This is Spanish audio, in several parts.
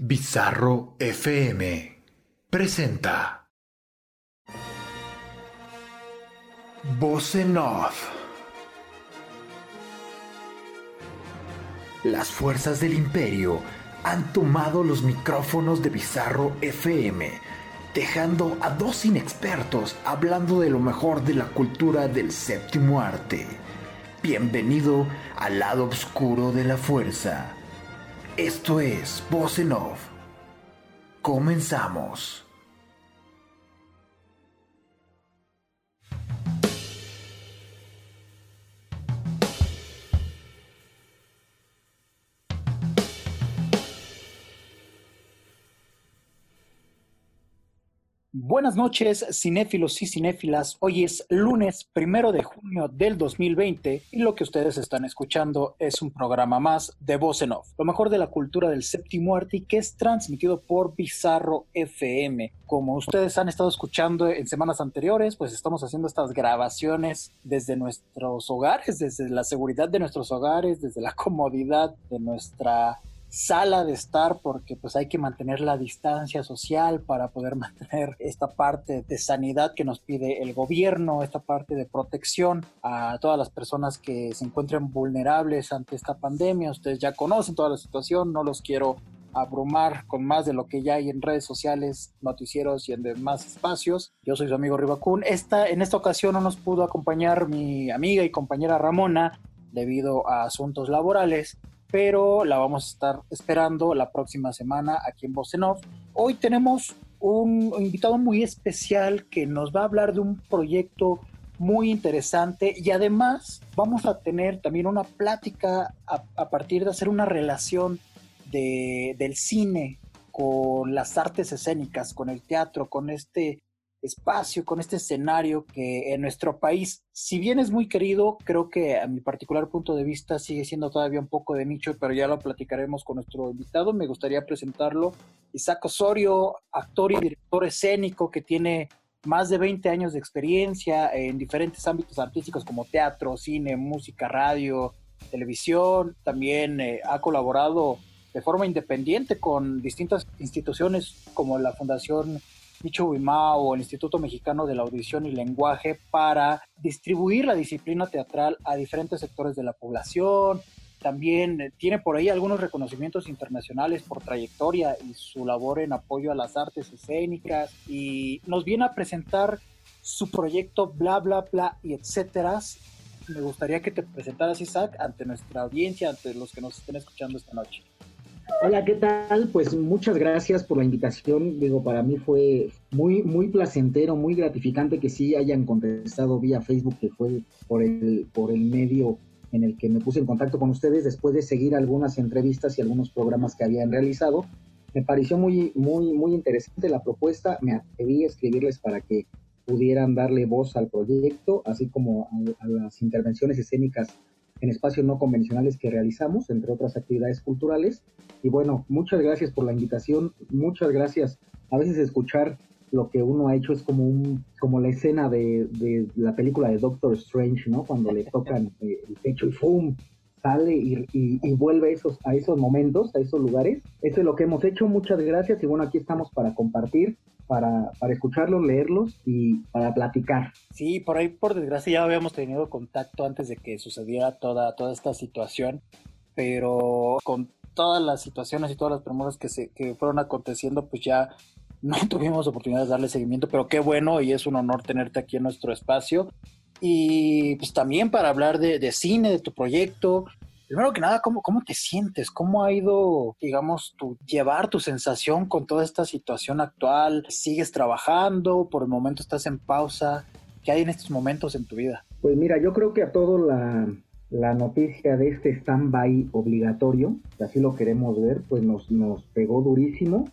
Bizarro FM presenta Voz Off. Las fuerzas del imperio han tomado los micrófonos de Bizarro FM, dejando a dos inexpertos hablando de lo mejor de la cultura del séptimo arte. Bienvenido al lado oscuro de la fuerza. Esto es Voz en. Comenzamos. Buenas noches, cinéfilos y cinéfilas. Hoy es lunes primero de junio del 2020 y lo que ustedes están escuchando es un programa más de Voz en Off, lo mejor de la cultura del séptimo arte que es transmitido por Bizarro FM. Como ustedes han estado escuchando en semanas anteriores, pues estamos haciendo estas grabaciones desde nuestros hogares, desde la seguridad de nuestros hogares, desde la comodidad de nuestra sala de estar porque pues hay que mantener la distancia social para poder mantener esta parte de sanidad que nos pide el gobierno, esta parte de protección a todas las personas que se encuentren vulnerables ante esta pandemia. Ustedes ya conocen toda la situación, no los quiero abrumar con más de lo que ya hay en redes sociales, noticieros y en demás espacios. Yo soy su amigo Ribacún. Esta, en esta ocasión no nos pudo acompañar mi amiga y compañera Ramona debido a asuntos laborales, pero la vamos a estar esperando la próxima semana aquí en Bosenov. Hoy tenemos un invitado muy especial que nos va a hablar de un proyecto muy interesante y además vamos a tener también una plática a, partir de hacer una relación de, del cine con las artes escénicas, con el teatro, con este espacio, con este escenario que en nuestro país, si bien es muy querido, creo que a mi particular punto de vista sigue siendo todavía un poco de nicho, pero ya lo platicaremos con nuestro invitado. Me gustaría presentarlo. Isaac Osorio, actor y director escénico que tiene más de 20 años de experiencia en diferentes ámbitos artísticos como teatro, cine, música, radio, televisión. También eh, ha colaborado de forma independiente con distintas instituciones como la Fundación Micho Wimao o el Instituto Mexicano de la Audición y Lenguaje para distribuir la disciplina teatral a diferentes sectores de la población. También eh, tiene por ahí algunos reconocimientos internacionales por trayectoria y su labor en apoyo a las artes escénicas y nos viene a presentar su proyecto bla bla bla y etcétera. Me gustaría que te presentaras Isaac ante nuestra audiencia, ante los que nos estén escuchando esta noche. Hola, ¿qué tal? Pues muchas gracias por la invitación. Digo, para mí fue muy, muy placentero, muy gratificante que sí hayan contestado vía Facebook, que fue por el, por el medio en el que me puse en contacto con ustedes después de seguir algunas entrevistas y algunos programas que habían realizado. Me pareció muy, muy, muy interesante la propuesta. Me atreví a escribirles para que pudieran darle voz al proyecto, así como a, a las intervenciones escénicas en espacios no convencionales que realizamos, entre otras actividades culturales. Y bueno, muchas gracias por la invitación, muchas gracias. A veces escuchar lo que uno ha hecho es como un como la escena de, de la película de Doctor Strange, ¿no? Cuando le tocan eh, el pecho y ¡fum! sale y, y, vuelve a esos, a esos momentos, a esos lugares. Eso es lo que hemos hecho. Muchas gracias y bueno, aquí estamos para compartir para, para escucharlos, leerlos y para platicar. Sí, por ahí por desgracia ya habíamos tenido contacto antes de que sucediera toda, toda esta situación, pero con todas las situaciones y todas las premuras que, se, que fueron aconteciendo, pues ya no tuvimos oportunidad de darle seguimiento, pero qué bueno y es un honor tenerte aquí en nuestro espacio. Y pues también para hablar de, de cine, de tu proyecto, primero que nada, ¿cómo, ¿cómo te sientes? ¿Cómo ha ido, digamos, tu, llevar tu sensación con toda esta situación actual? ¿Sigues trabajando? ¿Por el momento estás en pausa? ¿Qué hay en estos momentos en tu vida? Pues mira, yo creo que a todo la, la noticia de este stand-by obligatorio, si así lo queremos ver, pues nos, nos pegó durísimo.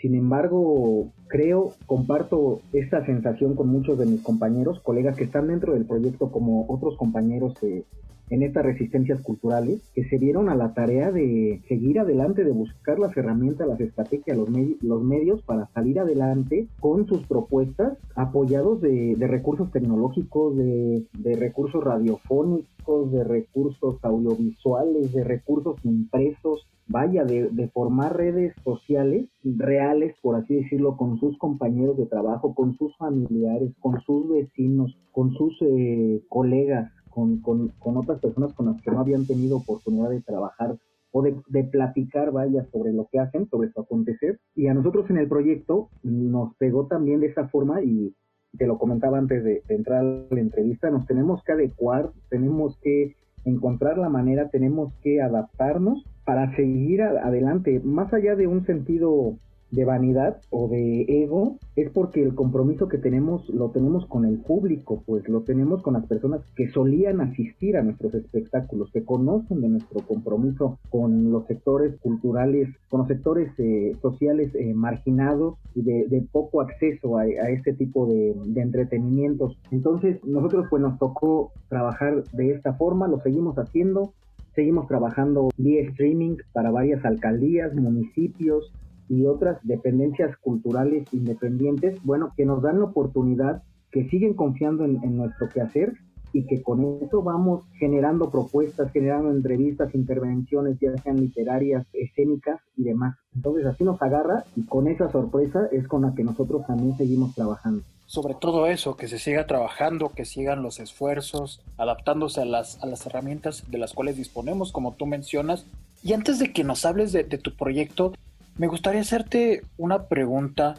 Sin embargo, creo, comparto esta sensación con muchos de mis compañeros, colegas que están dentro del proyecto como otros compañeros que en estas resistencias culturales que se dieron a la tarea de seguir adelante, de buscar las herramientas, las estrategias, los, los medios para salir adelante con sus propuestas apoyados de, recursos tecnológicos, de, de recursos radiofónicos, de recursos audiovisuales, de recursos impresos, vaya, de, de, formar redes sociales reales, por así decirlo, con sus compañeros de trabajo, con sus familiares, con sus vecinos, con sus eh, colegas, con, con, con, otras personas con las que no habían tenido oportunidad de trabajar o de, platicar, vaya, sobre lo que hacen, sobre su acontecer. Y a nosotros en el proyecto nos pegó también de esa forma y te lo comentaba antes de, de entrar a la entrevista, nos tenemos que adecuar, tenemos que encontrar la manera, tenemos que adaptarnos para seguir adelante, más allá de un sentido de vanidad o de ego es porque el compromiso que tenemos lo tenemos con el público, pues lo tenemos con las personas que solían asistir a nuestros espectáculos, que conocen de nuestro compromiso con los sectores culturales, con los sectores eh, sociales eh, marginados y de, poco acceso a, este tipo de, de, entretenimientos. Entonces nosotros pues nos tocó trabajar de esta forma, lo seguimos haciendo, seguimos trabajando vía streaming para varias alcaldías, municipios, y otras dependencias culturales independientes, bueno, que nos dan la oportunidad, que siguen confiando en, en nuestro quehacer y que con eso vamos generando propuestas, generando entrevistas, intervenciones, ya sean literarias, escénicas y demás. Entonces así nos agarra y con esa sorpresa es con la que nosotros también seguimos trabajando. Sobre todo eso, que se siga trabajando, que sigan los esfuerzos, adaptándose a las, a las herramientas de las cuales disponemos, como tú mencionas. Y antes de que nos hables de, de tu proyecto, me gustaría hacerte una pregunta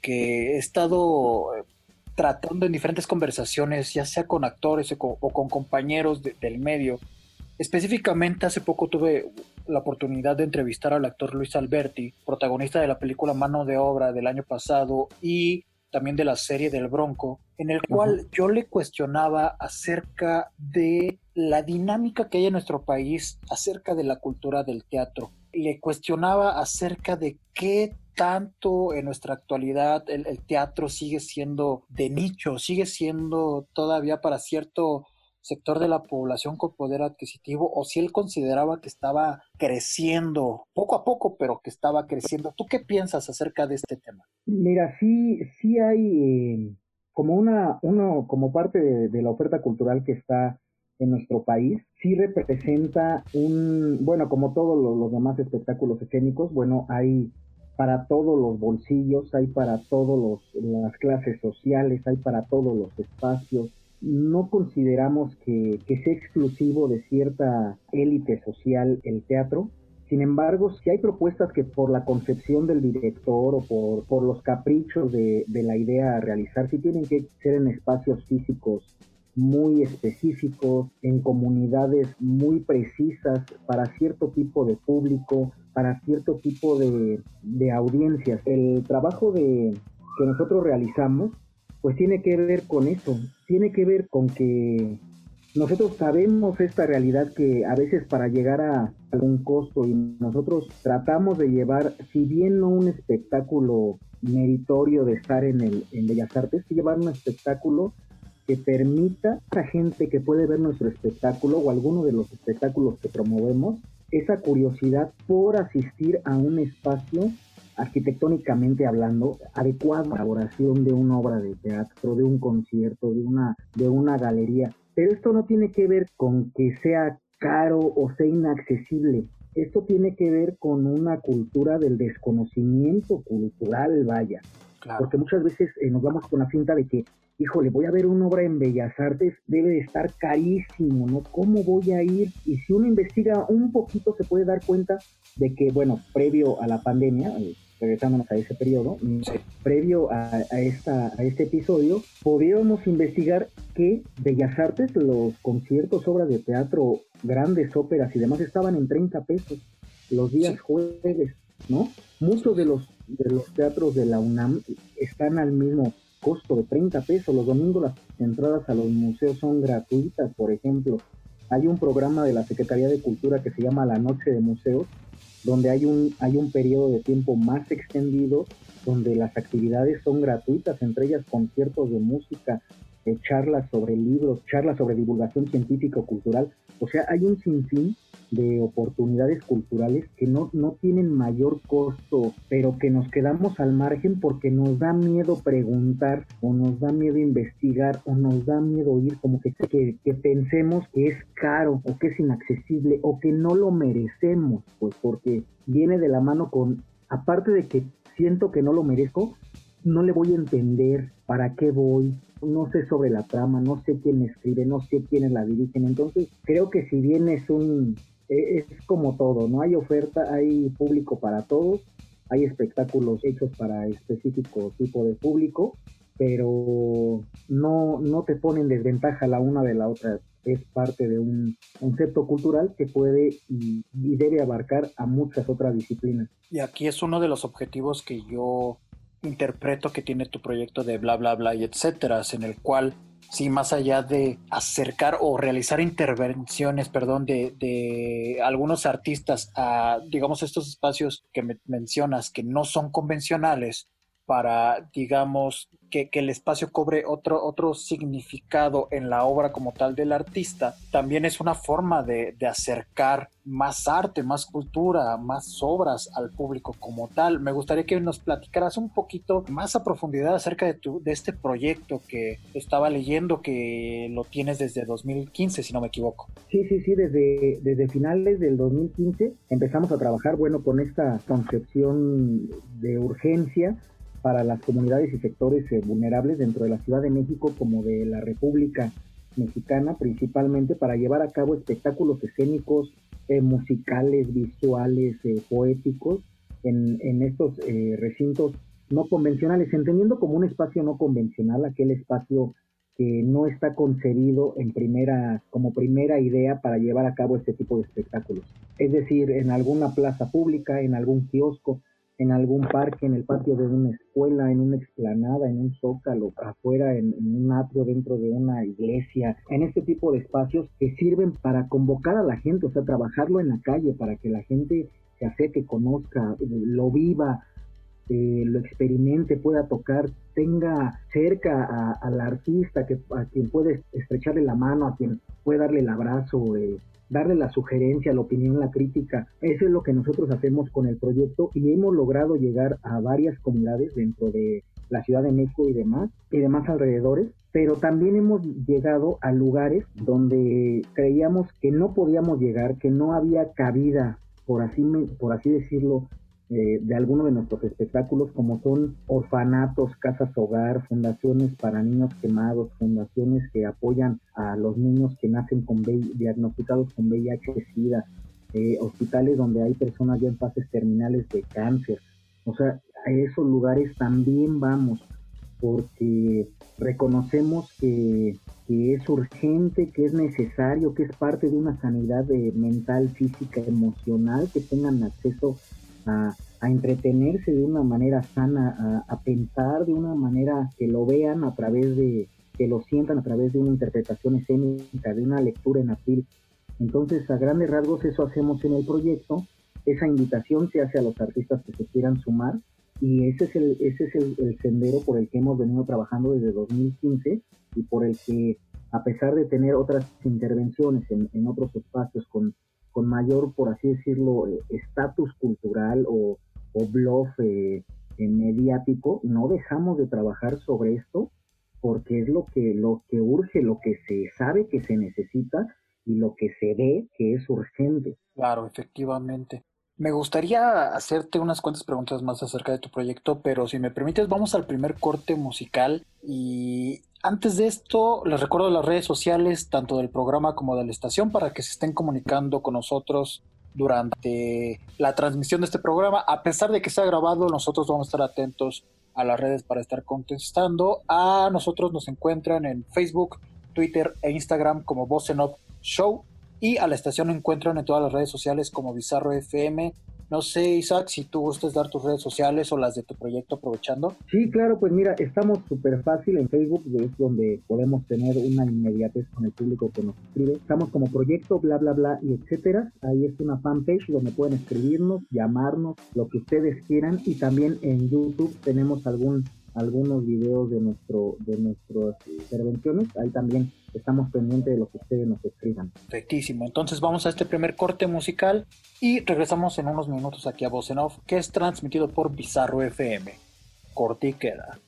que he estado eh, tratando en diferentes conversaciones, ya sea con actores o con, compañeros del medio. Específicamente, hace poco tuve la oportunidad de entrevistar al actor Luis Alberti, protagonista de la película Mano de Obra del año pasado y también de la serie del Bronco, en el cual yo le cuestionaba acerca de la dinámica que hay en nuestro país acerca de la cultura del teatro le cuestionaba acerca de qué tanto en nuestra actualidad el, teatro sigue siendo de nicho, sigue siendo todavía para cierto sector de la población con poder adquisitivo o si él consideraba que estaba creciendo poco a poco, pero que estaba creciendo. ¿Tú qué piensas acerca de este tema? Mira, sí, sí hay eh, como una, uno, como parte de la oferta cultural que está en nuestro país, sí representa un, bueno, como todos los, demás espectáculos escénicos, bueno, hay para todos los bolsillos, hay para todas las clases sociales, hay para todos los espacios. No consideramos que, que sea exclusivo de cierta élite social el teatro, sin embargo, si hay propuestas que por la concepción del director o por, por los caprichos de, de, la idea a realizar, sí tienen que ser en espacios físicos muy específicos, en comunidades muy precisas para cierto tipo de público, para cierto tipo de, de audiencias. El trabajo de, que nosotros realizamos pues tiene que ver con eso, tiene que ver con que nosotros sabemos esta realidad que a veces para llegar a algún costo y nosotros tratamos de llevar, si bien no un espectáculo meritorio de estar en el en Bellas Artes, llevar un espectáculo que permita a la gente que puede ver nuestro espectáculo o alguno de los espectáculos que promovemos esa curiosidad por asistir a un espacio arquitectónicamente hablando adecuado a la elaboración de una obra de teatro, de un concierto, de una, de una galería. Pero esto no tiene que ver con que sea caro o sea inaccesible. Esto tiene que ver con una cultura del desconocimiento cultural, vaya. Porque muchas veces eh, nos vamos con la cinta de que híjole, voy a ver una obra en Bellas Artes, debe de estar carísimo, ¿no? ¿Cómo voy a ir? Y si uno investiga un poquito se puede dar cuenta de que, bueno, previo a la pandemia, eh, regresándonos a ese periodo, mm, previo a, esta, a este episodio, podíamos investigar que Bellas Artes, los conciertos, obras de teatro, grandes óperas y demás estaban en 30 pesos los días jueves, ¿no? Muchos de los, de los teatros de la UNAM están al mismo costo de 30 pesos. Los domingos las entradas a los museos son gratuitas, por ejemplo. Hay un programa de la Secretaría de Cultura que se llama La Noche de Museos, donde hay un, hay un periodo de tiempo más extendido, donde las actividades son gratuitas, entre ellas conciertos de música, charlas sobre libros, charlas sobre divulgación científica o cultural. O sea, hay un sinfín de oportunidades culturales que no, no tienen mayor costo, pero que nos quedamos al margen porque nos da miedo preguntar o nos da miedo investigar o nos da miedo ir como que, que, que pensemos que es caro o que es inaccesible o que no lo merecemos, pues porque viene de la mano con, aparte de que siento que no lo merezco, no le voy a entender para qué voy, no sé sobre la trama, no sé quién escribe, no sé quiénes la dirigen. Entonces, creo que si bien es un e, es como todo, no hay oferta, hay público para todos, hay espectáculos hechos para específico tipo de público, pero no, no te ponen desventaja la una de la otra. Es parte de un concepto cultural que puede y, y debe abarcar a muchas otras disciplinas. Y aquí es uno de los objetivos que yo interpreto que tiene tu proyecto de bla bla bla y etcétera, en el cual sí, más allá de acercar o realizar intervenciones, perdón, de, de algunos artistas a, digamos, estos espacios que me mencionas que no son convencionales para, digamos, que, el espacio cobre otro, otro significado en la obra como tal del artista, también es una forma de, acercar más arte, más cultura, más obras al público como tal. Me gustaría que nos platicaras un poquito más a profundidad acerca de, tu, de este proyecto que estaba leyendo que lo tienes desde 2015, si no me equivoco. Sí, sí, sí, desde, desde finales del 2015 empezamos a trabajar, bueno, con esta concepción de urgencia para las comunidades y sectores eh, vulnerables dentro de la Ciudad de México como de la República Mexicana, principalmente para llevar a cabo espectáculos escénicos, eh, musicales, visuales, eh, poéticos en, en estos recintos no convencionales, entendiendo como un espacio no convencional, aquel espacio que no está concebido en primera, como primera idea para llevar a cabo este tipo de espectáculos. Es decir, en alguna plaza pública, en algún kiosco, en algún parque, en el patio de una escuela, en una explanada, en un zócalo, afuera, en, un atrio dentro de una iglesia, en este tipo de espacios que sirven para convocar a la gente, o sea, trabajarlo en la calle para que la gente se acerque, conozca, lo viva, lo experimente, pueda tocar, tenga cerca al artista, que, a quien puede estrecharle la mano, a quien puede darle el abrazo, eh, darle la sugerencia, la opinión, la crítica. Eso es lo que nosotros hacemos con el proyecto y hemos logrado llegar a varias comunidades dentro de la Ciudad de México y demás, y demás alrededores, pero también hemos llegado a lugares donde creíamos que no podíamos llegar, que no había cabida, por así, por así decirlo, eh, de algunos de nuestros espectáculos, como son orfanatos, casas hogar, fundaciones para niños quemados, fundaciones que apoyan a los niños que nacen con diagnosticados con VIH-Sida, eh, hospitales donde hay personas ya en fases terminales de cáncer. O sea, a esos lugares también vamos, porque reconocemos que, que es urgente, que es necesario, que es parte de una sanidad de mental, física, emocional, que tengan acceso a, entretenerse de una manera sana, a, pensar de una manera que lo vean a través de, que lo sientan a través de una interpretación escénica, de una lectura en abril. Entonces, a grandes rasgos, eso hacemos en el proyecto. Esa invitación se hace a los artistas que se quieran sumar y ese es el, ese es el, sendero por el que hemos venido trabajando desde 2015 y por el que, a pesar de tener otras intervenciones en, en otros espacios con con mayor, por así decirlo, eh, estatus cultural o, o bluff eh, mediático, no dejamos de trabajar sobre esto porque es lo que, lo que urge, lo que se sabe que se necesita y lo que se ve que es urgente. Claro, efectivamente. Me gustaría hacerte unas cuantas preguntas más acerca de tu proyecto, pero si me permites, vamos al primer corte musical. Y antes de esto, les recuerdo las redes sociales, tanto del programa como de la estación, para que se estén comunicando con nosotros durante la transmisión de este programa. A pesar de que sea grabado, nosotros vamos a estar atentos a las redes para estar contestando. A nosotros nos encuentran en Facebook, Twitter e Instagram como Voz Show y a la estación encuentran en todas las redes sociales como Bizarro FM. No sé, Isaac, si tú gustas dar tus redes sociales o las de tu proyecto aprovechando. Sí, claro, pues mira, estamos súper fácil en Facebook, es donde podemos tener una inmediatez con el público que nos escribe. Estamos como proyecto, bla, bla, bla, y etcétera. Ahí es una fanpage donde pueden escribirnos, llamarnos, lo que ustedes quieran. Y también en YouTube tenemos algún algunos videos de nuestro de nuestras intervenciones. Ahí también estamos pendientes de lo que ustedes nos escriban. Perfectísimo. Entonces vamos a este primer corte musical y regresamos en unos minutos aquí a Voz en Off, que es transmitido por Bizarro FM. Corte queda.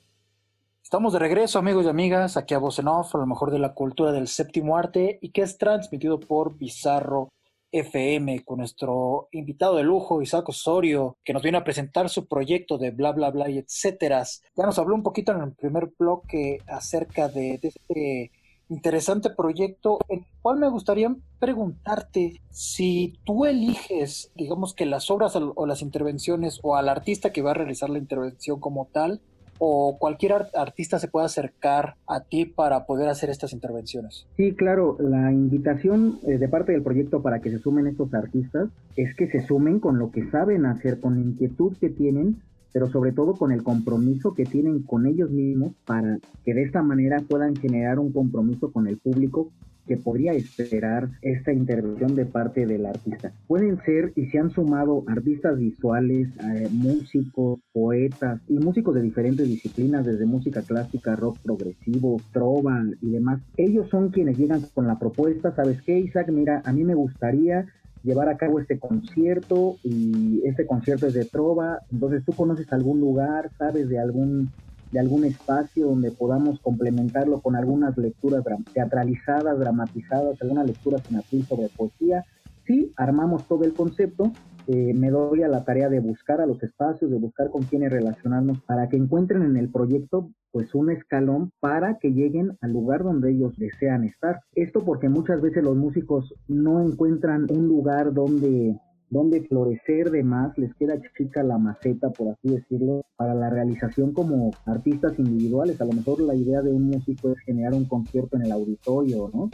Estamos de regreso, amigos y amigas, aquí a Voz en Off, a lo mejor de la cultura del séptimo arte, y que es transmitido por Bizarro FM con nuestro invitado de lujo, Isaac Osorio, que nos viene a presentar su proyecto de bla, bla, bla y etcétera. Ya nos habló un poquito en el primer bloque acerca de, este interesante proyecto, en el cual me gustaría preguntarte si tú eliges, digamos que las obras o las intervenciones o al artista que va a realizar la intervención como tal, o cualquier artista se puede acercar a ti para poder hacer estas intervenciones? Sí, claro, la invitación eh, de parte del proyecto para que se sumen estos artistas es que se sumen con lo que saben hacer, con la inquietud que tienen pero sobre todo con el compromiso que tienen con ellos mismos para que de esta manera puedan generar un compromiso con el público que podría esperar esta intervención de parte del artista. Pueden ser y se han sumado artistas visuales, eh, músicos, poetas y músicos de diferentes disciplinas, desde música clásica, rock progresivo, trova y demás. Ellos son quienes llegan con la propuesta, ¿sabes qué, Isaac? Mira, a mí me gustaría llevar a cabo este concierto y este concierto es de trova, entonces tú conoces algún lugar, sabes de algún de algún espacio donde podamos complementarlo con algunas lecturas teatralizadas, dramatizadas, alguna lectura sin sobre poesía. Sí, armamos todo el concepto, eh, me doy a la tarea de buscar a los espacios, de buscar con quienes relacionarnos para que encuentren en el proyecto pues un escalón para que lleguen al lugar donde ellos desean estar. Esto porque muchas veces los músicos no encuentran un lugar donde donde florecer de más, les queda chica la maceta, por así decirlo, para la realización como artistas individuales. A lo mejor la idea de un músico es generar un concierto en el auditorio, ¿no?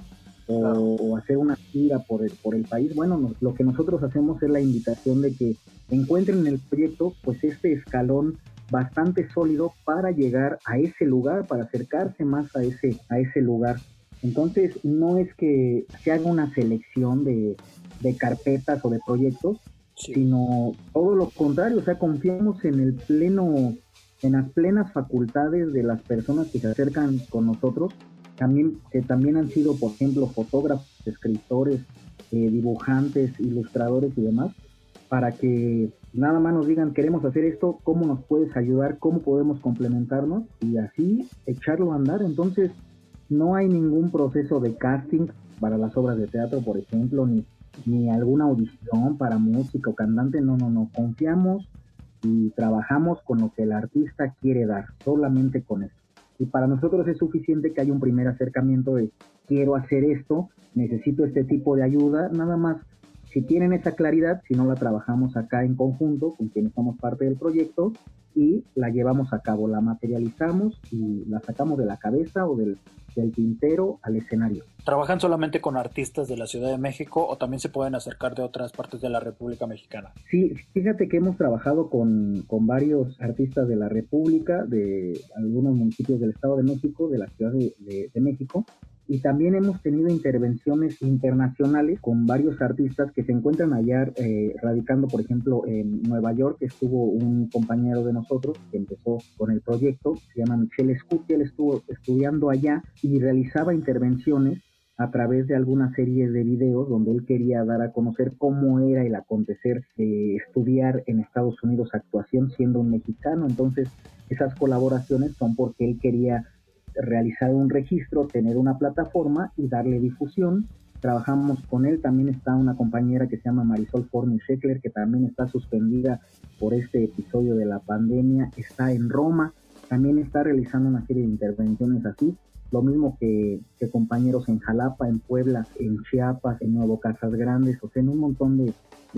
O, hacer una gira por el, por el país. Bueno, lo que nosotros hacemos es la invitación de que encuentren en el proyecto pues este escalón bastante sólido para llegar a ese lugar, para acercarse más a ese, a ese lugar. Entonces, no es que se haga una selección de, de carpetas o de proyectos, sino todo lo contrario, o sea, confiamos en el pleno, en las plenas facultades de las personas que se acercan con nosotros, también, que también han sido, por ejemplo, fotógrafos, escritores, eh, dibujantes, ilustradores y demás, para que nada más nos digan, queremos hacer esto, ¿cómo nos puedes ayudar? ¿Cómo podemos complementarnos? Y así echarlo a andar. Entonces, no hay ningún proceso de casting para las obras de teatro, por ejemplo, ni ni alguna audición para música o cantante, no, no, no, confiamos y trabajamos con lo que el artista quiere dar, solamente con eso. Y para nosotros es suficiente que haya un primer acercamiento de quiero hacer esto, necesito este tipo de ayuda, nada más. Si tienen esa claridad, si no la trabajamos acá en conjunto con quienes somos parte del proyecto y la llevamos a cabo, la materializamos y la sacamos de la cabeza o del, del tintero al escenario. ¿Trabajan solamente con artistas de la Ciudad de México o también se pueden acercar de otras partes de la República Mexicana? Sí, fíjate que hemos trabajado con, con varios artistas de la República, de algunos municipios del Estado de México, de la Ciudad de, de México, y también hemos tenido intervenciones internacionales con varios artistas que se encuentran allá eh, radicando, por ejemplo, en Nueva York estuvo un compañero de nosotros que empezó con el proyecto, se llama Michelle Scuti, él estuvo estudiando allá y realizaba intervenciones a través de alguna serie de videos donde él quería dar a conocer cómo era el acontecer estudiar en Estados Unidos actuación siendo un mexicano. Entonces, esas colaboraciones son porque él quería realizar un registro, tener una plataforma y darle difusión. Trabajamos con él, también está una compañera que se llama Marisol Forni Sheckler, que también está suspendida por este episodio de la pandemia, está en Roma, también está realizando una serie de intervenciones así, lo mismo que, compañeros en Jalapa, en Puebla, en Chiapas, en Nuevo Casas Grandes, o sea, en un montón de,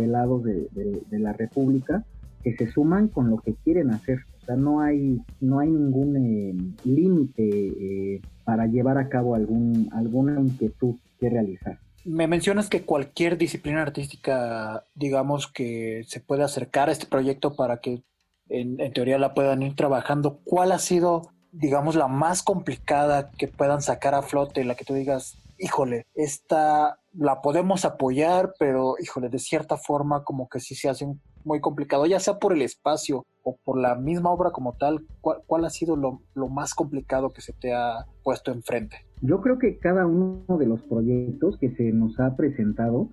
lados de la República que se suman con lo que quieren hacer no hay, no hay ningún eh, límite eh, para llevar a cabo algún, alguna inquietud que realizar. Me mencionas que cualquier disciplina artística, digamos, que se puede acercar a este proyecto para que en, teoría la puedan ir trabajando. ¿Cuál ha sido, digamos, la más complicada que puedan sacar a flote, la que tú digas, híjole, esta la podemos apoyar, pero híjole, de cierta forma como que sí se hace muy complicado, ya sea por el espacio o por la misma obra como tal, ¿cuál, ha sido lo, lo, más complicado que se te ha puesto enfrente? Yo creo que cada uno de los proyectos que se nos ha presentado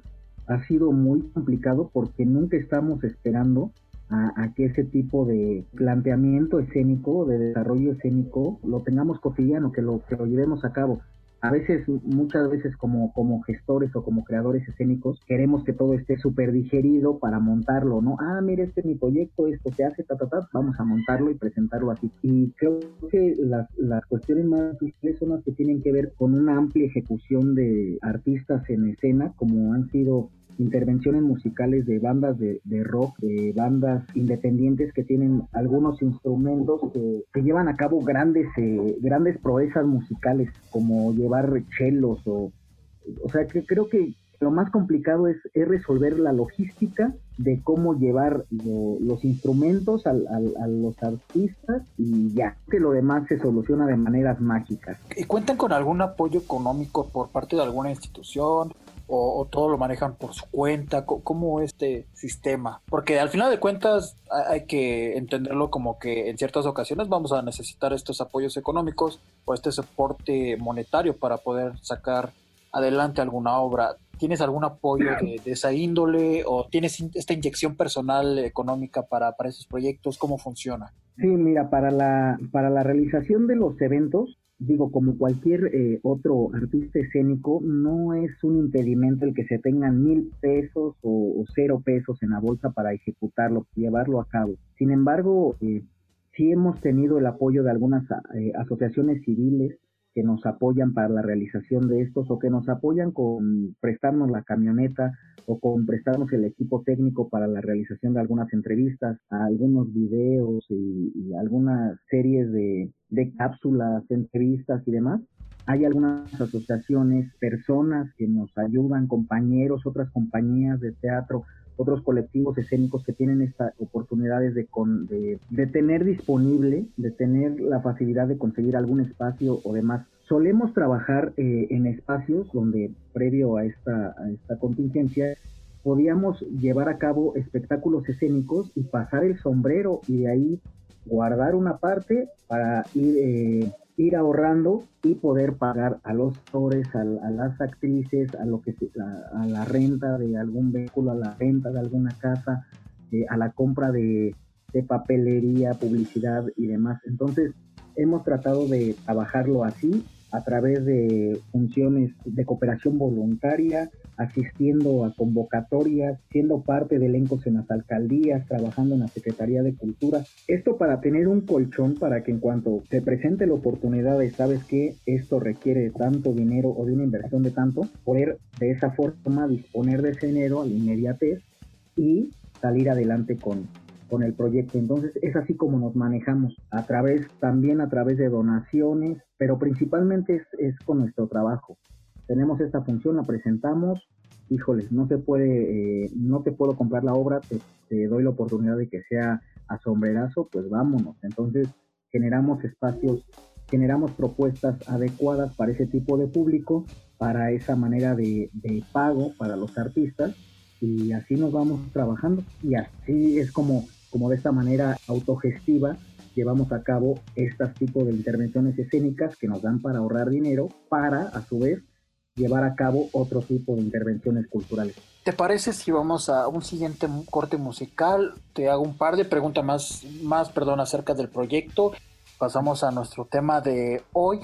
ha sido muy complicado porque nunca estamos esperando a, que ese tipo de planteamiento escénico, de desarrollo escénico, lo tengamos cotidiano, que lo, que lo llevemos a cabo. A veces, muchas veces como, como gestores o como creadores escénicos, queremos que todo esté súper digerido para montarlo, ¿no? Ah, mire, este es mi proyecto, esto se hace, ta, ta, ta, vamos a montarlo y presentarlo así. Y creo que las, las cuestiones más difíciles son las que tienen que ver con una amplia ejecución de artistas en escena, como han sido intervenciones musicales de bandas de, rock, de bandas independientes que tienen algunos instrumentos que, llevan a cabo grandes, eh, grandes proezas musicales, como llevar chelos o... O sea, que creo que lo más complicado es, resolver la logística de cómo llevar los instrumentos a los artistas y ya, que lo demás se soluciona de maneras mágicas. ¿Y cuentan con algún apoyo económico por parte de alguna institución? O, todo lo manejan por su cuenta? ¿Cómo este sistema? Porque al final de cuentas hay que entenderlo como que en ciertas ocasiones vamos a necesitar estos apoyos económicos o este soporte monetario para poder sacar adelante alguna obra. ¿Tienes algún apoyo de, esa índole o tienes esta inyección personal económica para, para esos proyectos? ¿Cómo funciona? Sí, mira, para la, para la realización de los eventos digo, como cualquier eh, otro artista escénico, no es un impedimento el que se tengan mil pesos o, cero pesos en la bolsa para ejecutarlo, llevarlo a cabo. Sin embargo, eh, sí hemos tenido el apoyo de algunas eh, asociaciones civiles que nos apoyan para la realización de estos o que nos apoyan con prestarnos la camioneta o con prestarnos el equipo técnico para la realización de algunas entrevistas, algunos videos y, algunas series de, cápsulas, entrevistas y demás. Hay algunas asociaciones, personas que nos ayudan, compañeros, otras compañías de teatro, otros colectivos escénicos que tienen estas oportunidades de, de, tener disponible, de tener la facilidad de conseguir algún espacio o demás. Solemos trabajar eh, en espacios donde, previo a esta, a esta contingencia, podíamos llevar a cabo espectáculos escénicos y pasar el sombrero y de ahí guardar una parte para ir eh, ir ahorrando y poder pagar a los actores, a, las actrices, a lo que a, la renta de algún vehículo, a la renta de alguna casa, eh, a la compra de, de papelería, publicidad y demás. Entonces, hemos tratado de trabajarlo así a través de funciones de cooperación voluntaria, asistiendo a convocatorias, siendo parte de elencos en las alcaldías, trabajando en la Secretaría de Cultura. Esto para tener un colchón para que en cuanto se presente la oportunidad de, sabes que esto requiere tanto dinero o de una inversión de tanto, poder de esa forma disponer de ese dinero a la inmediatez y salir adelante con, con el proyecto. Entonces es así como nos manejamos, a través, también a través de donaciones, pero principalmente es, con nuestro trabajo. Tenemos esta función, la presentamos, híjoles, no se puede, eh, no te puedo comprar la obra, te, doy la oportunidad de que sea a sombrerazo, pues vámonos. Entonces generamos espacios, generamos propuestas adecuadas para ese tipo de público, para esa manera de, pago para los artistas y así nos vamos trabajando y así es como como de esta manera autogestiva llevamos a cabo estos tipos de intervenciones escénicas que nos dan para ahorrar dinero para, a su vez, llevar a cabo otro tipo de intervenciones culturales. ¿Te parece si vamos a un siguiente corte musical? Te hago un par de preguntas más, más perdón, acerca del proyecto. Pasamos a nuestro tema de hoy.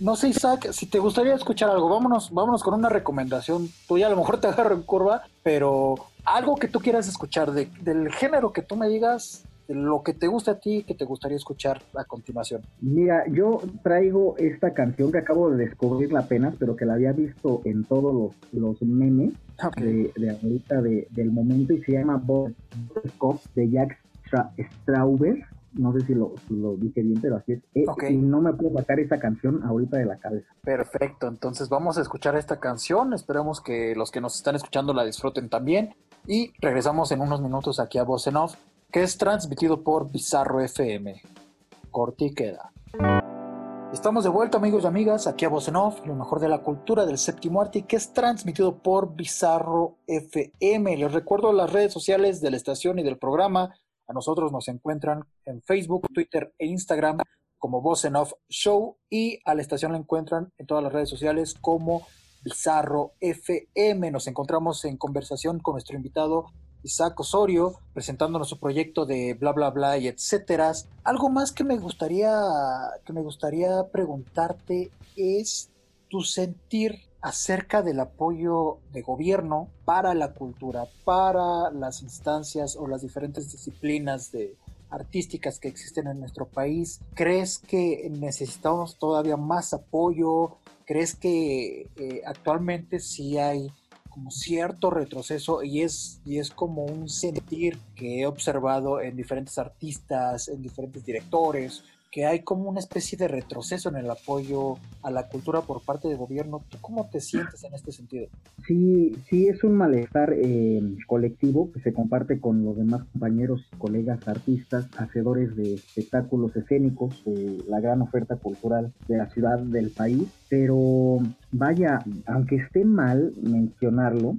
No sé, Isaac, si te gustaría escuchar algo, vámonos, vámonos con una recomendación tuya. A lo mejor te agarro en curva, pero algo que tú quieras escuchar, del género que tú me digas, lo que te gusta a ti, que te gustaría escuchar a continuación. Mira, yo traigo esta canción que acabo de descubrirla apenas, pero que la había visto en todos los, los memes de, de, ahorita del momento y se llama Bob de Jack Strauber no sé si lo, dije bien, pero así es. Eh, y no me puedo sacar esa canción ahorita de la cabeza. Perfecto, entonces vamos a escuchar esta canción. Esperemos que los que nos están escuchando la disfruten también. Y regresamos en unos minutos aquí a Voz en Off, que es transmitido por Bizarro FM. Corti queda. Estamos de vuelta, amigos y amigas, aquí a Voz en Off, lo mejor de la cultura del séptimo arte, que es transmitido por Bizarro FM. Les recuerdo las redes sociales de la estación y del programa A nosotros nos encuentran en Facebook, Twitter e Instagram como Voz en Show y a la estación la encuentran en todas las redes sociales como Bizarro FM. Nos encontramos en conversación con nuestro invitado Isaac Osorio, presentándonos su proyecto de bla bla bla y etcétera. Algo más que me gustaría que me gustaría preguntarte es tu sentir acerca del apoyo de gobierno para la cultura, para las instancias o las diferentes disciplinas de, artísticas que existen en nuestro país. ¿Crees que necesitamos todavía más apoyo? ¿Crees que eh, actualmente sí hay como cierto retroceso y es, y es como un sentir que he observado en diferentes artistas, en diferentes directores, que hay como una especie de retroceso en el apoyo a la cultura por parte del gobierno. ¿Tú cómo te sientes en este sentido? Sí, sí es un malestar eh, colectivo que se comparte con los demás compañeros y colegas artistas, hacedores de espectáculos escénicos, la gran oferta cultural de la ciudad, del país. Pero vaya, aunque esté mal mencionarlo,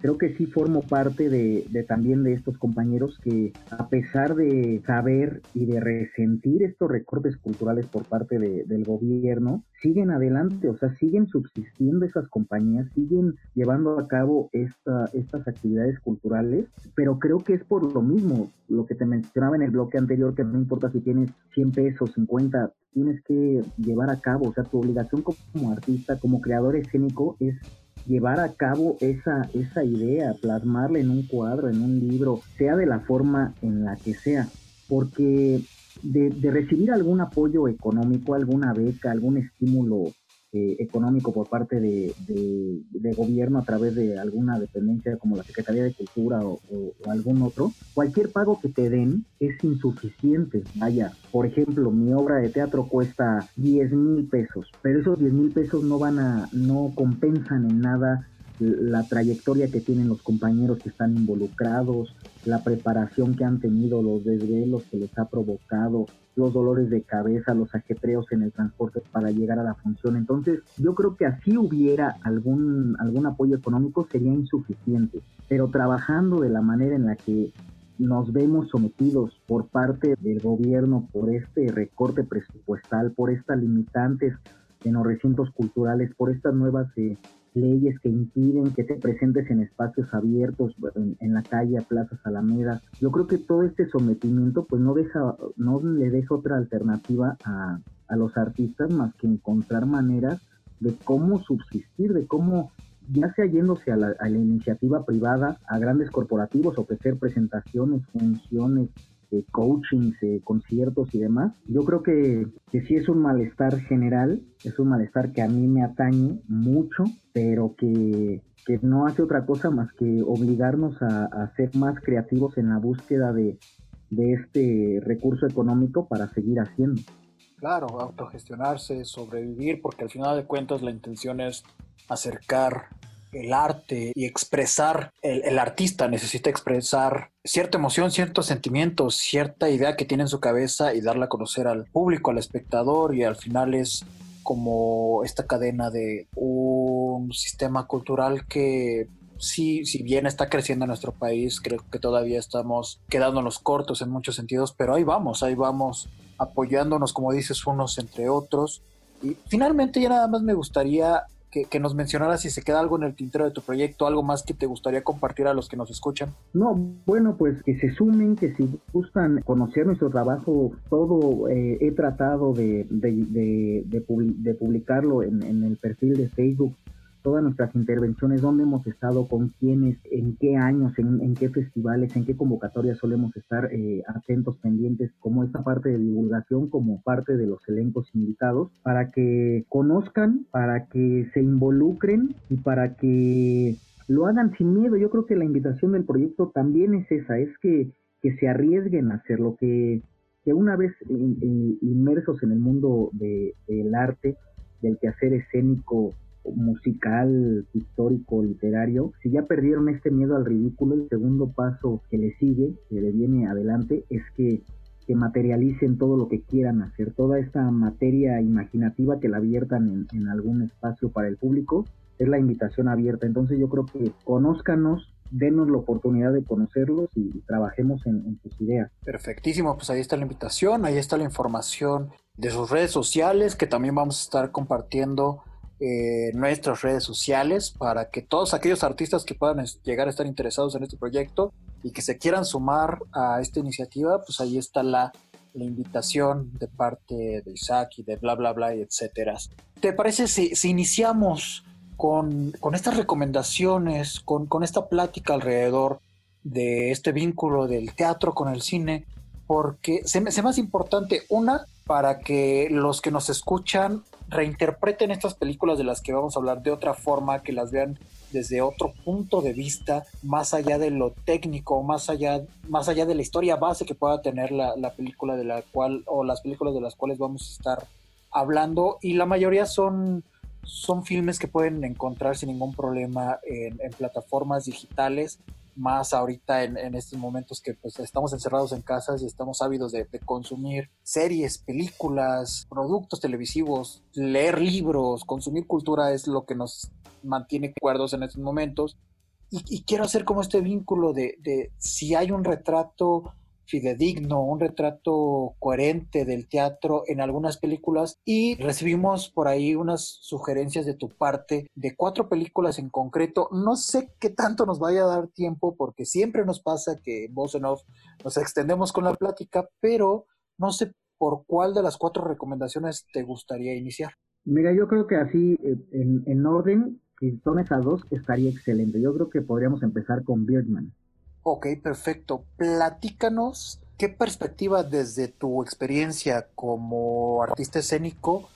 creo que sí formo parte de, también de estos compañeros que a pesar de saber y de resentir estos recortes culturales por parte del gobierno, siguen adelante, o sea, siguen subsistiendo esas compañías, siguen llevando a cabo esta, estas actividades culturales, pero creo que es por lo mismo, lo que te mencionaba en el bloque anterior, que no importa si tienes 100 pesos, 50, tienes que llevar a cabo, o sea, tu obligación como artista, como creador escénico es llevar a cabo esa, esa idea, plasmarla en un cuadro, en un libro, sea de la forma en la que sea, porque de, de recibir algún apoyo económico, alguna beca, algún estímulo eh, económico por parte de, gobierno a través de alguna dependencia como la Secretaría de Cultura o, algún otro, cualquier pago que te den es insuficiente. Vaya, por ejemplo, mi obra de teatro cuesta 10 mil pesos, pero esos 10 mil pesos no van a, no compensan en nada la trayectoria que tienen los compañeros que están involucrados, la preparación que han tenido, los desvelos que les ha provocado, los dolores de cabeza, los ajetreos en el transporte para llegar a la función. Entonces, yo creo que así hubiera algún, algún apoyo económico sería insuficiente, pero trabajando de la manera en la que nos vemos sometidos por parte del gobierno por este recorte presupuestal, por estas limitantes en los recintos culturales, por estas nuevas eh, leyes que impiden que te presentes en espacios abiertos, en, la calle, a plazas, alamedas. Yo creo que todo este sometimiento pues no deja, no le deja otra alternativa a, a los artistas más que encontrar maneras de cómo subsistir, de cómo ya sea yéndose a la, a la iniciativa privada, a grandes corporativos, ofrecer presentaciones, funciones, eh, coachings, conciertos y demás. Yo creo que, que sí es un malestar general, es un malestar que a mí me atañe mucho, pero que, que no hace otra cosa más que obligarnos a, a ser más creativos en la búsqueda de, de este recurso económico para seguir haciendo. Claro, autogestionarse, sobrevivir, porque al final de cuentas la intención es acercar el arte y expresar, el, artista necesita expresar cierta emoción, ciertos sentimientos, cierta idea que tiene en su cabeza y darla a conocer al público, al espectador y al final es como esta cadena de un sistema cultural que sí, si bien está creciendo en nuestro país, creo que todavía estamos quedándonos cortos en muchos sentidos, pero ahí vamos, ahí vamos apoyándonos, como dices, unos entre otros. Y finalmente ya nada más me gustaría que, nos mencionaras si se queda algo en el tintero de tu proyecto, algo más que te gustaría compartir a los que nos escuchan. No, bueno, pues que se sumen, que si gustan conocer nuestro trabajo, todo eh, he tratado de, de, publicarlo en, en el perfil de Facebook todas nuestras intervenciones, dónde hemos estado, con quiénes, en qué años, en, qué festivales, en qué convocatorias solemos estar eh, atentos, pendientes, como esta parte de divulgación, como parte de los elencos invitados, para que conozcan, para que se involucren y para que lo hagan sin miedo. Yo creo que la invitación del proyecto también es esa, es que, que se arriesguen a hacerlo, que, que una vez inmersos en el mundo del arte, del quehacer escénico, musical, histórico, literario, si ya perdieron este miedo al ridículo, el segundo paso que le sigue, que le viene adelante, es que, que materialicen todo lo que quieran hacer, toda esta materia imaginativa que la abiertan en, en algún espacio para el público, es la invitación abierta. Entonces yo creo que conózcanos, denos la oportunidad de conocerlos y, trabajemos en, sus ideas. Perfectísimo, pues ahí está la invitación, ahí está la información de sus redes sociales que también vamos a estar compartiendo eh, nuestras redes sociales para que todos aquellos artistas que puedan llegar a estar interesados en este proyecto y que se quieran sumar a esta iniciativa, pues ahí está la, invitación de parte de Isaac y de bla bla bla etcétera. ¿Te parece si, si iniciamos con, estas recomendaciones, con, esta plática alrededor de este vínculo del teatro con el cine? Porque se me hace más importante, una, para que los que nos escuchan reinterpreten estas películas de las que vamos a hablar de otra forma, que las vean desde otro punto de vista, más allá de lo técnico, más allá, más allá de la historia base que pueda tener la, película de la cual, o las películas de las cuales vamos a estar hablando, y la mayoría son, son filmes que pueden encontrar sin ningún problema en plataformas digitales más ahorita en, estos momentos que pues estamos encerrados en casas y estamos ávidos de, consumir series, películas, productos televisivos, leer libros, consumir cultura es lo que nos mantiene cuerdos en estos momentos. Y, quiero hacer como este vínculo de, de si hay un retrato fidedigno, un retrato coherente del teatro en algunas películas y recibimos por ahí unas sugerencias de tu parte de cuatro películas en concreto. No sé qué tanto nos vaya a dar tiempo porque siempre nos pasa que en voz nos extendemos con la plática, pero no sé por cuál de las cuatro recomendaciones te gustaría iniciar. Mira, yo creo que así eh, en, en orden, si son esas dos, estaría excelente. Yo creo que podríamos empezar con Birdman. Ok, perfecto. Platícanos qué perspectiva desde tu experiencia como artista escénico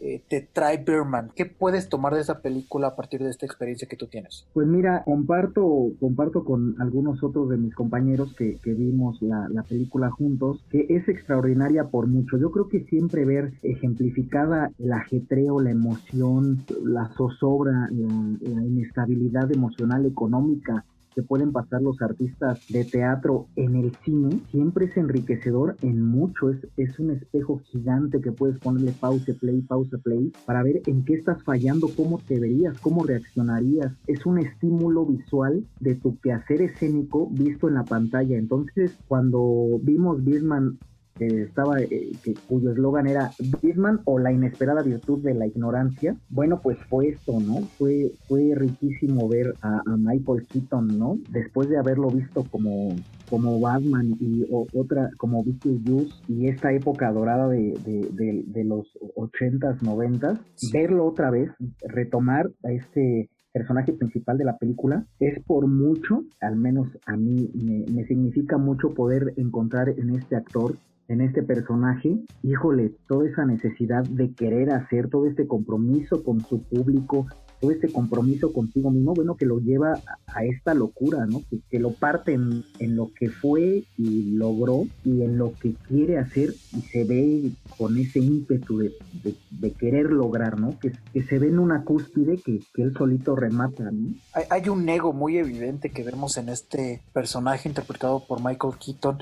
eh, te trae Birdman. ¿Qué puedes tomar de esa película a partir de esta experiencia que tú tienes? Pues mira, comparto, comparto con algunos otros de mis compañeros que, vimos la, película juntos, que es extraordinaria por mucho. Yo creo que siempre ver ejemplificada el ajetreo, la emoción, la zozobra, la inestabilidad emocional económica que pueden pasar los artistas de teatro en el cine siempre es enriquecedor en mucho. Es, es un espejo gigante que puedes ponerle pause, play, pause, play para ver en qué estás fallando, cómo te verías, cómo reaccionarías. Es un estímulo visual de tu quehacer escénico visto en la pantalla. Entonces, cuando vimos Bisman que estaba, eh, que, cuyo eslogan era Bisman o la inesperada virtud de la ignorancia. Bueno, pues fue esto, ¿no? Fue, fue riquísimo ver a, Michael Keaton, ¿no? Después de haberlo visto como, como Batman y otra, como Beetlejuice y esta época dorada de, de, de, los 80s, 90 verlo otra vez, retomar a este personaje principal de la película, es por mucho, al menos a mí me, me, significa mucho poder encontrar en este actor en este personaje, híjole, toda esa necesidad de querer hacer, todo este compromiso con su público, todo este compromiso contigo mismo, bueno, que lo lleva a, esta locura, ¿no? Que, lo parte en, lo que fue y logró y en lo que quiere hacer y se ve con ese ímpetu de, querer lograr, ¿no? Que, se ve en una cúspide que, que él solito remata, ¿no? Hay, hay un ego muy evidente que vemos en este personaje interpretado por Michael Keaton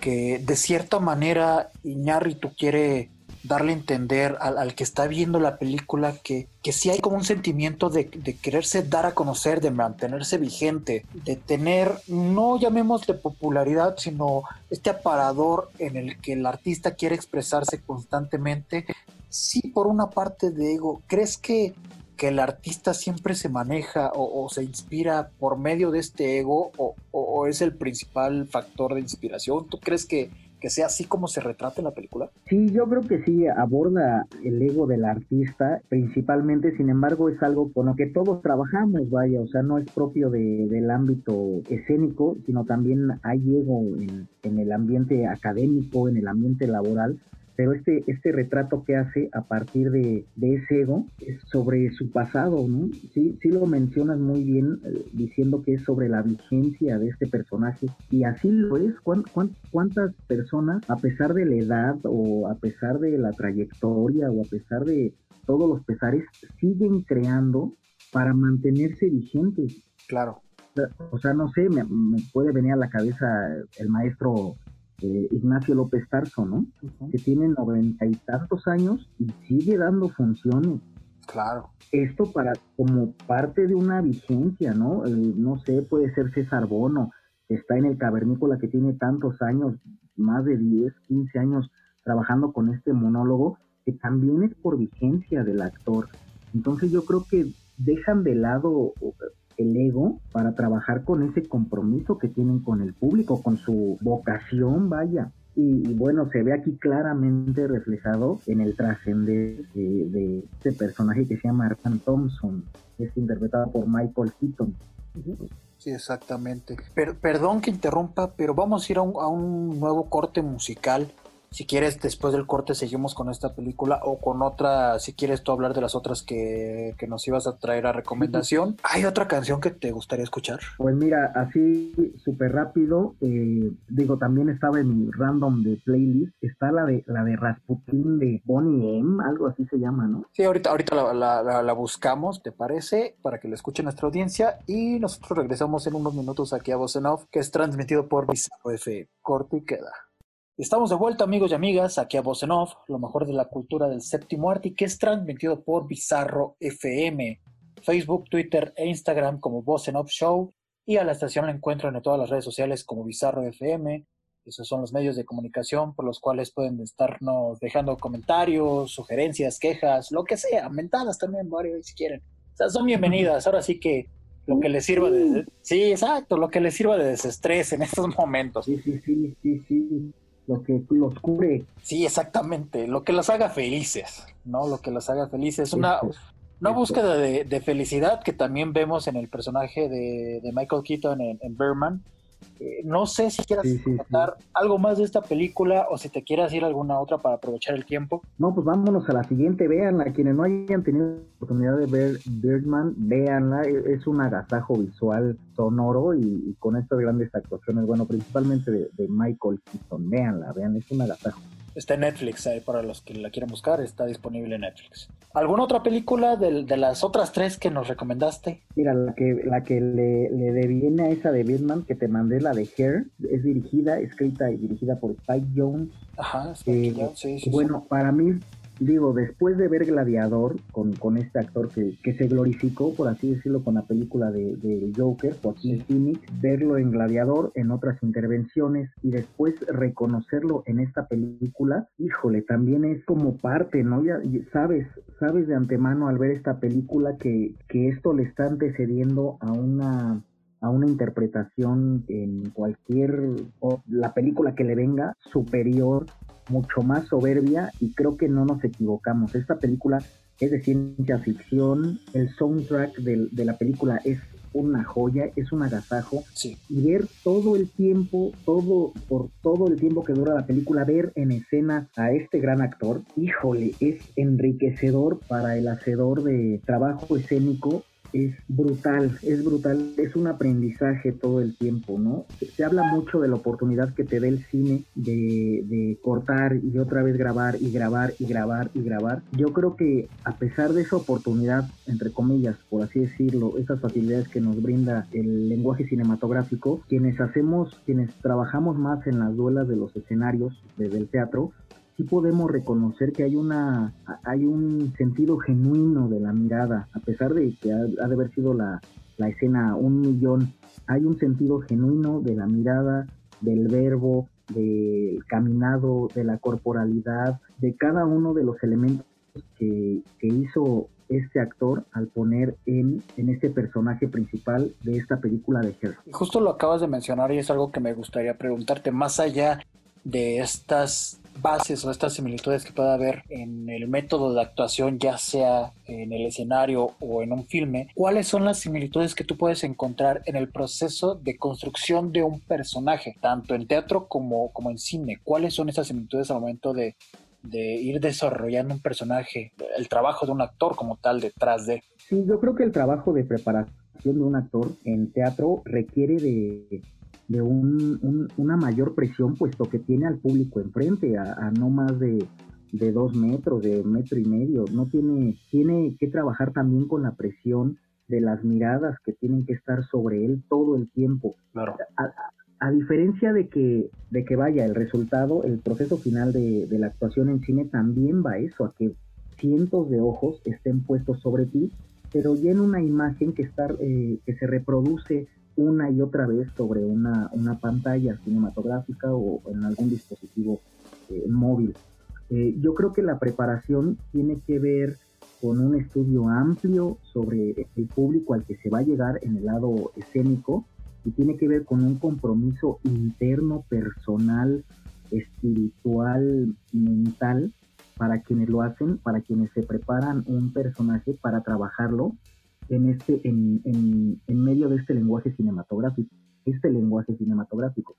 que de cierta manera Iñárritu quiere darle a entender al, que está viendo la película que, que sí hay como un sentimiento de, quererse dar a conocer, de mantenerse vigente, de tener, no llamémosle popularidad, sino este aparador en el que el artista quiere expresarse constantemente. Sí, por una parte de ego, ¿crees que que el artista siempre se maneja o, se inspira por medio de este ego o, es el principal factor de inspiración? ¿Tú crees que, que sea así como se retrata en la película? Sí, yo creo que sí, aborda el ego del artista principalmente, sin embargo es algo con lo que todos trabajamos, vaya, o sea, no es propio del ámbito escénico, sino también hay ego en, el ambiente académico, en el ambiente laboral, pero este, este retrato que hace a partir de, ese ego es sobre su pasado, ¿no? Sí, sí lo mencionas muy bien eh, diciendo que es sobre la vigencia de este personaje y así lo es. ¿Cuántas personas, a pesar de la edad o a pesar de la trayectoria o a pesar de todos los pesares, siguen creando para mantenerse vigentes? Claro. O sea, no sé, me, me puede venir a la cabeza el maestro eh, Ignacio López Tarso, ¿no? Que tiene noventa y tantos años y sigue dando funciones. Claro. Esto para como parte de una vigencia, ¿no? Eh, no sé, puede ser César Bono, está en el cavernícola que tiene tantos años, más de 10, 15 años trabajando con este monólogo, que también es por vigencia del actor. Entonces yo creo que dejan de lado el ego para trabajar con ese compromiso que tienen con el público, con su vocación, vaya. Y, bueno, se ve aquí claramente reflejado en el trascender de, este personaje que se llama Arthur Thompson, es interpretado por Michael Keaton. Sí, exactamente. perdón que interrumpa, pero vamos a ir a un nuevo corte musical si quieres, después del corte seguimos con esta película o con otra, si quieres tú hablar de las otras que, nos ibas a traer a recomendación. ¿Hay otra canción que te gustaría escuchar? Pues mira, así súper rápido, eh, digo, también estaba en mi random de playlist, está la de la de Rasputin de Bonnie M, algo así se llama, ¿no? Sí, ahorita, ahorita la, buscamos, ¿te parece? Para que la escuche nuestra audiencia y nosotros regresamos en unos minutos aquí a Voz Off, que es transmitido por Bizarro F. Corte y queda. Estamos de vuelta, amigos y amigas, aquí a Voz en Off, lo mejor de la cultura del séptimo arte, que es transmitido por Bizarro FM, Facebook, Twitter e Instagram como Voz en Off Show, y a la estación la encuentran en todas las redes sociales como Bizarro FM. Esos son los medios de comunicación por los cuales pueden estarnos dejando comentarios, sugerencias, quejas, lo que sea, mentadas también, varios si quieren. O sea, son bienvenidas. Ahora sí que lo que les sirva de... Sí, exacto, lo que les sirva de desestrés en estos momentos. Sí, sí, sí, sí, sí lo que los cure. Sí, exactamente, lo que los haga felices, ¿no? Lo que los haga felices. Una, una búsqueda de, felicidad que también vemos en el personaje de, Michael Keaton en, en Berman, eh, no sé si quieras comentar algo más de esta película o si te quieras ir a alguna otra para aprovechar el tiempo. No, pues vámonos a la siguiente, véanla. Quienes no hayan tenido oportunidad de ver Birdman, véanla. E-, es un agasajo visual sonoro y, con estas grandes actuaciones, bueno, principalmente de, de Michael Keaton. Véanla, vean, es un agasajo. Está en Netflix, ahí para los que la quieran buscar, está disponible en Netflix. ¿Alguna otra película de, las otras tres que nos recomendaste? Mira, la que, la que le, le deviene a esa de Vietnam, que te mandé, la de Hair, es dirigida, escrita y dirigida por Spike Jones. Ajá, Spike eh, Jones, sí, sí. Bueno, para mí digo, después de ver Gladiador con, con este actor que, que, se glorificó, por así decirlo, con la película de, de Joker, Joaquín Phoenix, verlo en Gladiador, en otras intervenciones y después reconocerlo en esta película, híjole, también es como parte, ¿no? Ya sabes, sabes de antemano al ver esta película que, que esto le está antecediendo a una a una interpretación en cualquier o la película que le venga superior mucho más soberbia y creo que no nos equivocamos. Esta película es de ciencia ficción, el soundtrack de, la película es una joya, es un agasajo. Y ver todo el tiempo, todo, por todo el tiempo que dura la película, ver en escena a este gran actor, híjole, es enriquecedor para el hacedor de trabajo escénico es brutal, es brutal, es un aprendizaje todo el tiempo, ¿no? Se, habla mucho de la oportunidad que te da el cine de, de, cortar y otra vez grabar y grabar y grabar y grabar. Yo creo que a pesar de esa oportunidad, entre comillas, por así decirlo, esas facilidades que nos brinda el lenguaje cinematográfico, quienes hacemos, quienes trabajamos más en las duelas de los escenarios desde el teatro, sí podemos reconocer que hay una hay un sentido genuino de la mirada, a pesar de que ha, de haber sido la, la escena un millón, hay un sentido genuino de la mirada, del verbo, del caminado, de la corporalidad, de cada uno de los elementos que, que hizo este actor al poner en, en este personaje principal de esta película de Her. Justo lo acabas de mencionar y es algo que me gustaría preguntarte, más allá de estas bases o estas similitudes que pueda haber en el método de actuación, ya sea en el escenario o en un filme, ¿cuáles son las similitudes que tú puedes encontrar en el proceso de construcción de un personaje, tanto en teatro como, como en cine? ¿Cuáles son esas similitudes al momento de, de ir desarrollando un personaje, el trabajo de un actor como tal detrás de? Sí, yo creo que el trabajo de preparación de un actor en teatro requiere de de un, una mayor presión, puesto que tiene al público enfrente, a, no más de, de, dos metros, de metro y medio. No tiene, tiene que trabajar también con la presión de las miradas que tienen que estar sobre él todo el tiempo. Claro. A, diferencia de que, de que vaya el resultado, el proceso final de, de, la actuación en cine también va a eso, a que cientos de ojos estén puestos sobre ti, pero ya en una imagen que, está, eh, que se reproduce una y otra vez sobre una, una pantalla cinematográfica o en algún dispositivo eh, móvil. Eh, yo creo que la preparación tiene que ver con un estudio amplio sobre el público al que se va a llegar en el lado escénico y tiene que ver con un compromiso interno, personal, espiritual, mental para quienes lo hacen, para quienes se preparan un personaje para trabajarlo en este, en, en, medio de este lenguaje cinematográfico, este lenguaje cinematográfico.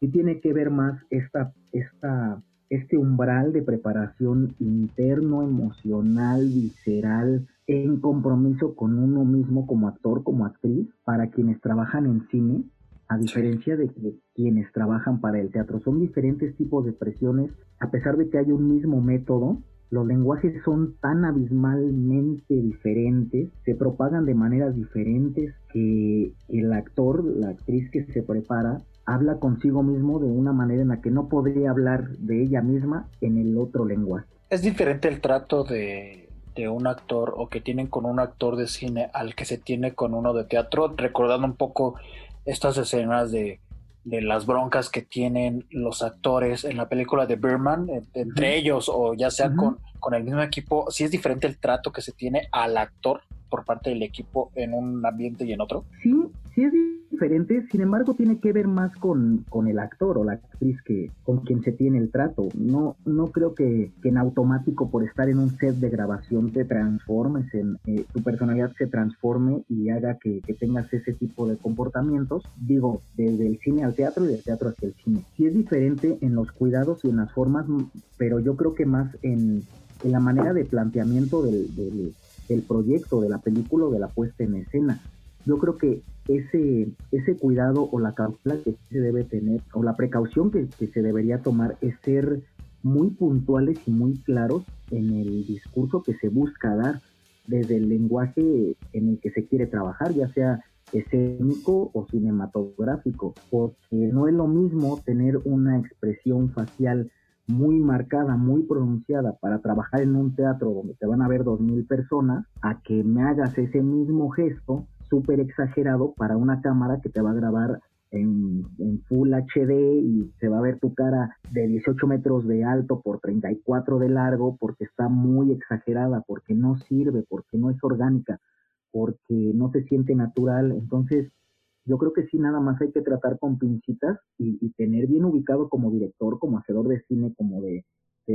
Y tiene que ver más esta, esta, este umbral de preparación interno, emocional, visceral, en compromiso con uno mismo como actor, como actriz, para quienes trabajan en cine, a diferencia de quienes trabajan para el teatro. Son diferentes tipos de expresiones, a pesar de que hay un mismo método, los lenguajes son tan abismalmente diferentes, se propagan de maneras diferentes que el actor, la actriz que se prepara, habla consigo mismo de una manera en la que no podría hablar de ella misma en el otro lenguaje. Es diferente el trato de, de un actor o que tienen con un actor de cine al que se tiene con uno de teatro, recordando un poco estas escenas de de las broncas que tienen los actores en la película de Birdman, entre ellos o ya sea con, con el mismo equipo, si es diferente el trato que se tiene al actor por parte del equipo en un ambiente y en otro. Sí, sí es diferente, sin embargo tiene que ver más con, con el actor o la actriz que con quien se tiene el trato. No, no creo que, en automático por estar en un set de grabación te transformes, en eh, tu personalidad se transforme y haga que, tengas ese tipo de comportamientos. Digo, desde el cine al teatro y del teatro hacia el cine. Sí es diferente en los cuidados y en las formas, pero yo creo que más en, la manera de planteamiento del, del proyecto, de la película o de la puesta en escena yo creo que ese, ese cuidado o la cautela que se debe tener o la precaución que, se debería tomar es ser muy puntuales y muy claros en el discurso que se busca dar desde el lenguaje en el que se quiere trabajar, ya sea escénico o cinematográfico, porque no es lo mismo tener una expresión facial muy marcada, muy pronunciada para trabajar en un teatro donde te van a ver dos mil personas, a que me hagas ese mismo gesto súper exagerado para una cámara que te va a grabar en, Full HD y se va a ver tu cara de 18 metros de alto por 34 de largo porque está muy exagerada, porque no sirve, porque no es orgánica, porque no se siente natural. Entonces, yo creo que sí, nada más hay que tratar con pincitas y, tener bien ubicado como director, como hacedor de cine, como de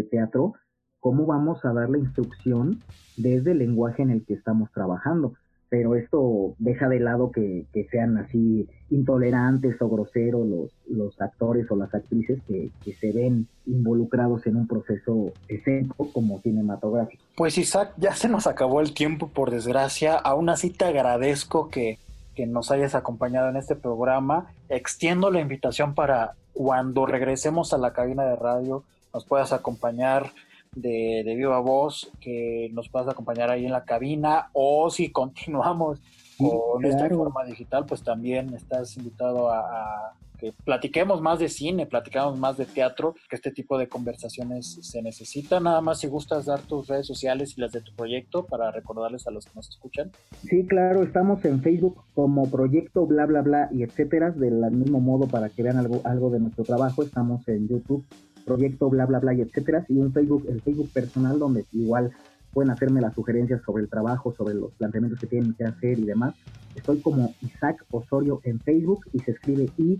teatro, cómo vamos a dar la instrucción desde el lenguaje en el que estamos trabajando pero esto deja de lado que, sean así intolerantes o groseros los, los actores o las actrices que, se ven involucrados en un proceso escénico como cinematográfico. Pues Isaac, ya se nos acabó el tiempo por desgracia, aún así te agradezco que, que nos hayas acompañado en este programa, extiendo la invitación para cuando regresemos a la cabina de radio nos puedas acompañar de, de viva voz que nos puedas acompañar ahí en la cabina o si continuamos con esta forma digital, pues también estás invitado a, que platiquemos más de cine, platicamos más de teatro, que este tipo de conversaciones se necesita. Nada más si gustas dar tus redes sociales y las de tu proyecto para recordarles a los que nos escuchan. Sí, claro, estamos en Facebook como proyecto bla bla bla y etcétera, del mismo modo para que vean algo, algo de nuestro trabajo. Estamos en YouTube proyecto bla bla bla y etcétera, y un Facebook, el Facebook personal donde igual pueden hacerme las sugerencias sobre el trabajo, sobre los planteamientos que tienen que hacer y demás. Estoy como Isaac Osorio en Facebook y se escribe I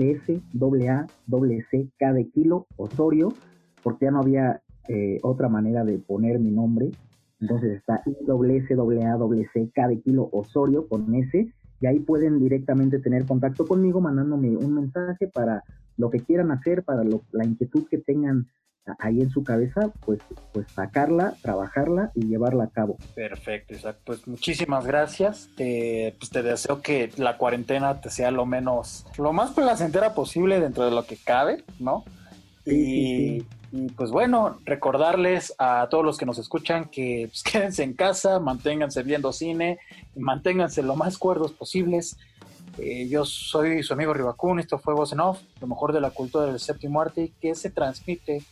S S A C K de kilo Osorio, porque ya no había eh, otra manera de poner mi nombre. Entonces está I S A C K de kilo Osorio con S y ahí pueden directamente tener contacto conmigo mandándome un mensaje para lo que quieran hacer, para la inquietud que tengan ahí en su cabeza, pues, pues sacarla, trabajarla y llevarla a cabo. Perfecto, exacto. Pues muchísimas gracias. Te, pues te deseo que la cuarentena te sea lo menos, lo más placentera posible dentro de lo que cabe, ¿no? y, y pues bueno, recordarles a todos los que nos escuchan que pues, quédense en casa, manténganse viendo cine, manténganse lo más cuerdos posibles. Eh, yo soy su amigo Ribacún, esto fue Voz en Off, lo mejor de la cultura del séptimo arte que se transmite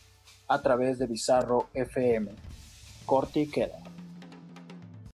a través de Bizarro FM. corte y queda.